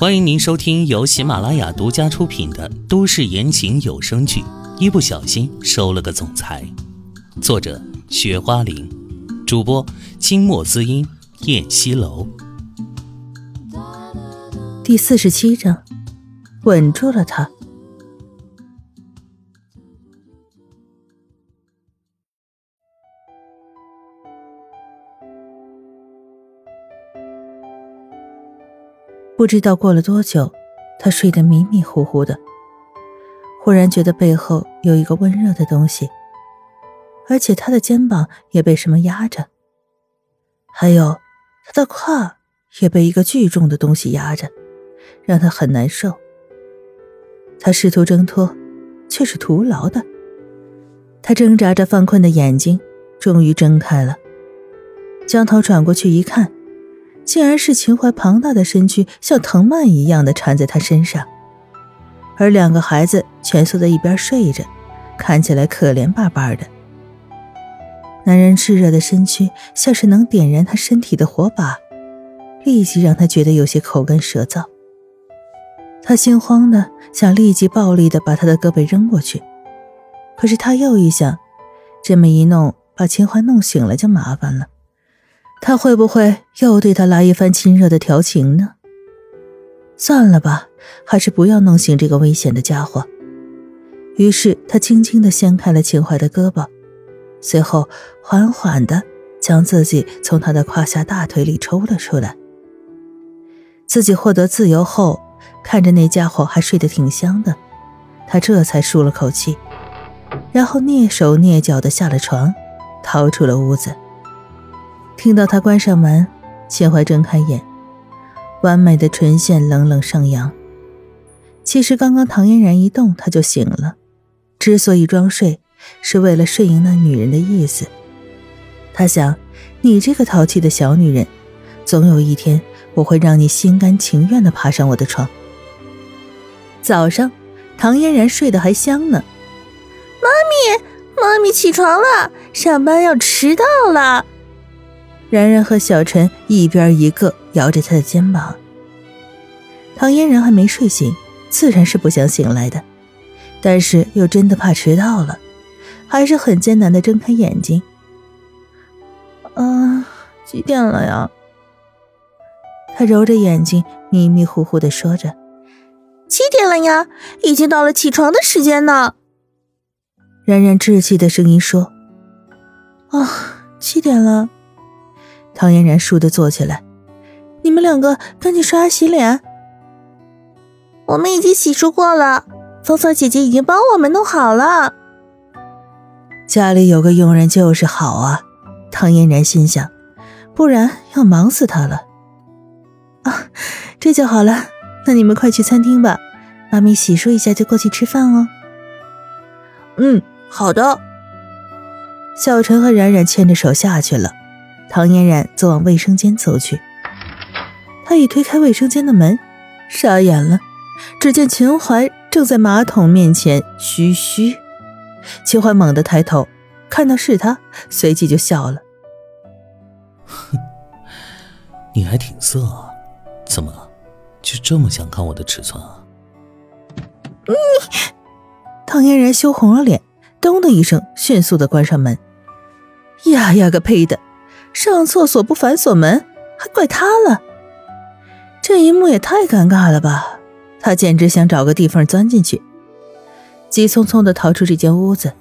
欢迎您收听由喜马拉雅独家出品的都市言情有声剧《一不小心收了个总裁》，作者：雪花玲，主播：清墨滋音、燕西楼。第四十七章，稳住了他。不知道过了多久，他睡得迷迷糊糊的，忽然觉得背后有一个温热的东西，而且他的肩膀也被什么压着，还有他的胯也被一个巨重的东西压着，让他很难受。他试图挣脱，却是徒劳的。他挣扎着犯困的眼睛，终于睁开了，将头转过去一看。竟然是秦淮庞大的身躯像藤蔓一样的缠在他身上，而两个孩子蜷缩在一边睡着，看起来可怜巴巴的。男人炽热的身躯像是能点燃他身体的火把，立即让他觉得有些口干舌燥。他心慌的想立即暴力的把他的胳膊扔过去，可是他又一想，这么一弄把秦淮弄醒了就麻烦了。他会不会又对他来一番亲热的调情呢？算了吧，还是不要弄醒这个危险的家伙。于是他轻轻地掀开了秦淮的胳膊，随后缓缓地将自己从他的胯下大腿里抽了出来。自己获得自由后，看着那家伙还睡得挺香的，他这才舒了口气，然后蹑手蹑脚地下了床，逃出了屋子。听到他关上门，秦淮睁开眼，完美的唇线冷冷上扬。其实刚刚唐嫣然一动，他就醒了。之所以装睡，是为了顺应那女人的意思。他想，你这个淘气的小女人，总有一天我会让你心甘情愿的爬上我的床。早上，唐嫣然睡得还香呢。妈咪，妈咪起床了，上班要迟到了。然然和小陈一边一个摇着他的肩膀。唐嫣然还没睡醒，自然是不想醒来的，但是又真的怕迟到了，还是很艰难的睁开眼睛。啊，几点了呀？他揉着眼睛，迷迷糊糊的说着：“七点了呀，已经到了起床的时间呢。”然然稚气的声音说：“啊，七点了。”唐嫣然倏地坐起来，你们两个赶紧刷牙洗脸。我们已经洗漱过了，芳草姐姐已经帮我们弄好了。家里有个佣人就是好啊，唐嫣然心想，不然要忙死他了。啊，这就好了，那你们快去餐厅吧，妈咪洗漱一下就过去吃饭哦。嗯，好的。小陈和冉冉牵着手下去了。唐嫣然则往卫生间走去，他一推开卫生间的门，傻眼了。只见秦淮正在马桶面前嘘嘘。秦淮猛地抬头，看到是他，随即就笑了：“哼，你还挺色啊，怎么就这么想看我的尺寸啊？”你，唐嫣然羞红了脸，咚的一声，迅速的关上门。呀呀个呸的！上厕所不反锁门，还怪他了。这一幕也太尴尬了吧！他简直想找个地缝钻进去，急匆匆的逃出这间屋子。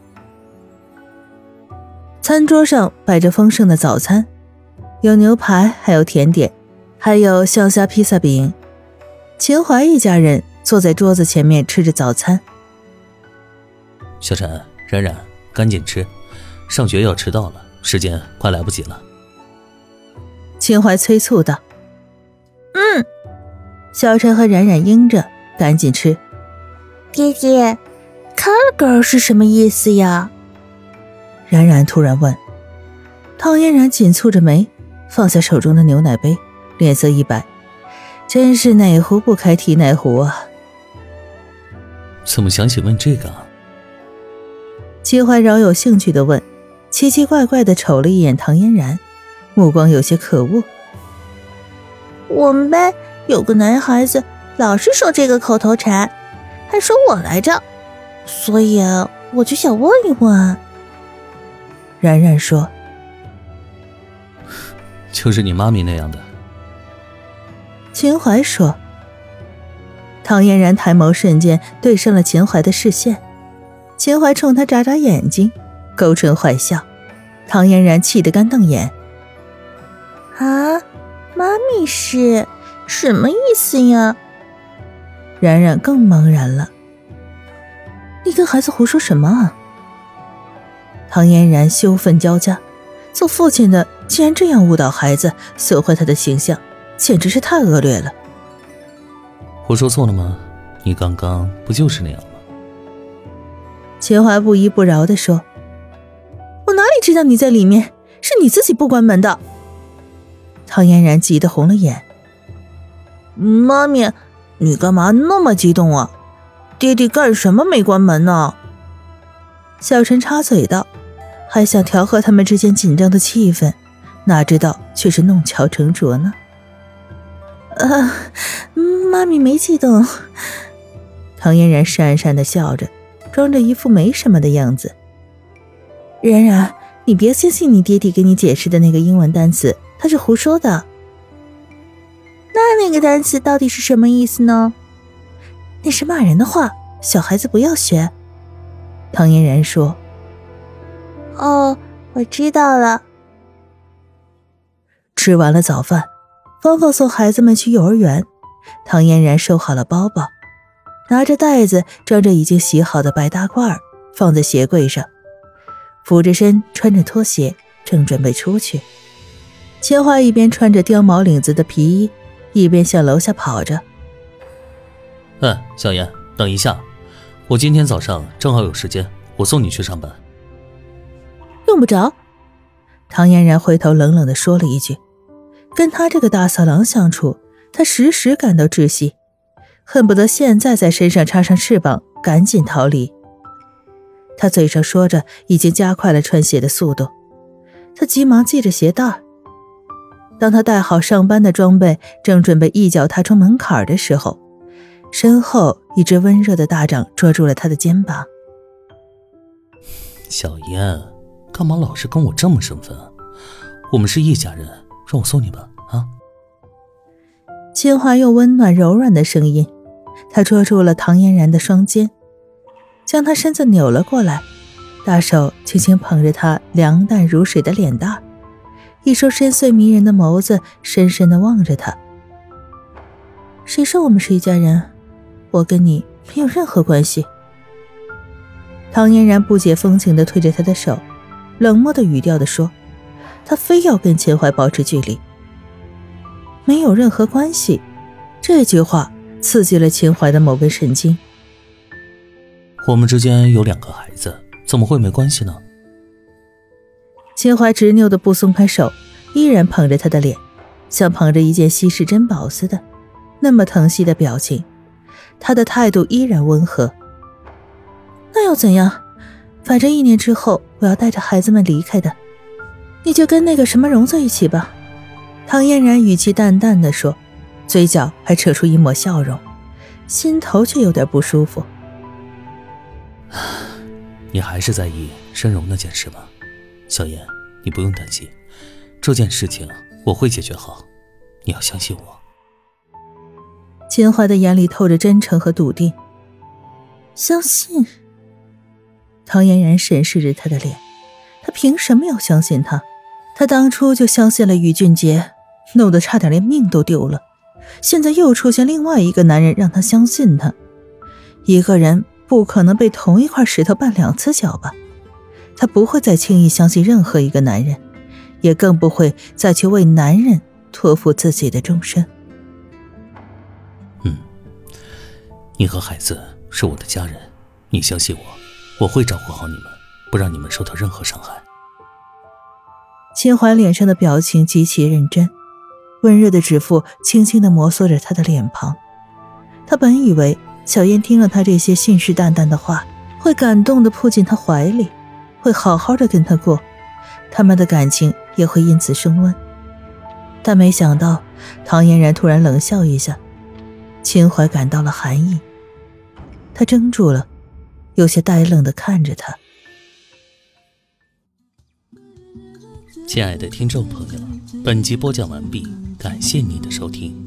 餐桌上摆着丰盛的早餐，有牛排，还有甜点，还有香虾披萨饼。秦淮一家人坐在桌子前面吃着早餐。小陈、冉冉，赶紧吃，上学要迟到了，时间快来不及了。秦淮催促道：“嗯。”小陈和冉冉应着，赶紧吃。爹爹，“color girl” 是什么意思呀？冉冉突然问。唐嫣然紧蹙着眉，放下手中的牛奶杯，脸色一白，真是哪壶不开提哪壶啊！怎么想起问这个？秦淮饶有兴趣的问，奇奇怪怪的瞅了一眼唐嫣然。目光有些可恶。我们班有个男孩子老是说这个口头禅，还说我来着，所以我就想问一问。然然说：“就是你妈咪那样的。”秦淮说。唐嫣然抬眸，瞬间对上了秦淮的视线。秦淮冲他眨眨眼睛，勾唇坏笑。唐嫣然气得干瞪眼。啊，妈咪是什么意思呀？冉冉更茫然了。你跟孩子胡说什么啊？唐嫣然羞愤交加，做父亲的竟然这样误导孩子，损坏他的形象，简直是太恶劣了。我说错了吗？你刚刚不就是那样吗？秦淮不依不饶地说：“我哪里知道你在里面？是你自己不关门的。”唐嫣然急得红了眼。妈咪，你干嘛那么激动啊？爹爹干什么没关门呢？小陈插嘴道，还想调和他们之间紧张的气氛，哪知道却是弄巧成拙呢。啊，妈咪没激动。唐嫣然讪讪的笑着，装着一副没什么的样子。然然，你别相信你爹爹给你解释的那个英文单词，他是胡说的。那那个单词到底是什么意思呢？那是骂人的话，小孩子不要学。唐嫣然说：“哦，我知道了。”吃完了早饭。芳芳送孩子们去幼儿园，唐嫣然收好了包包，拿着袋子装着已经洗好的白大褂放在鞋柜上，俯着身穿着拖鞋，正准备出去。千花一边穿着貂毛领子的皮衣，一边向楼下跑着。嗯，小严，等一下，我今天早上正好有时间，我送你去上班。用不着。唐嫣然回头冷冷地说了一句。跟他这个大色狼相处，他时时感到窒息，恨不得现在在身上插上翅膀，赶紧逃离。他嘴上说着，已经加快了穿鞋的速度。他急忙系着鞋带。当他带好上班的装备，正准备一脚踏出门槛的时候，身后一只温热的大掌捉住了他的肩膀。小燕，干嘛老是跟我这么生分啊？我们是一家人。让我送你吧，啊！秦华用温暖柔软的声音，他捉住了唐嫣然的双肩，将她身子扭了过来，大手轻轻捧着她凉淡如水的脸蛋，一双深邃迷人的眸子深深的望着她。谁说我们是一家人？我跟你没有任何关系。唐嫣然不解风情的推着他的手，冷漠的语调的说。他非要跟秦淮保持距离，没有任何关系。这句话刺激了秦淮的某根神经。我们之间有两个孩子，怎么会没关系呢？秦淮执拗的不松开手，依然捧着他的脸，像捧着一件稀世珍宝似的，那么疼惜的表情。他的态度依然温和。那又怎样？反正一年之后，我要带着孩子们离开的。你就跟那个什么荣在一起吧，唐嫣然语气淡淡的说，嘴角还扯出一抹笑容，心头却有点不舒服。你还是在意申荣那件事吗？小燕，你不用担心，这件事情我会解决好，你要相信我。秦淮的眼里透着真诚和笃定。相信。唐嫣然审视着他的脸，他凭什么要相信他？他当初就相信了于俊杰，弄得差点连命都丢了。现在又出现另外一个男人，让他相信他。一个人不可能被同一块石头绊两次脚吧？她不会再轻易相信任何一个男人，也更不会再去为男人托付自己的终身。嗯，你和孩子是我的家人，你相信我，我会照顾好你们，不让你们受到任何伤害。秦淮脸上的表情极其认真，温热的指腹轻轻的摩挲着他的脸庞。他本以为小燕听了他这些信誓旦旦的话，会感动的扑进他怀里，会好好的跟他过，他们的感情也会因此升温。但没想到，唐嫣然突然冷笑一下，秦淮感到了寒意，他怔住了，有些呆愣的看着他。亲爱的听众朋友，本集播讲完毕，感谢您的收听。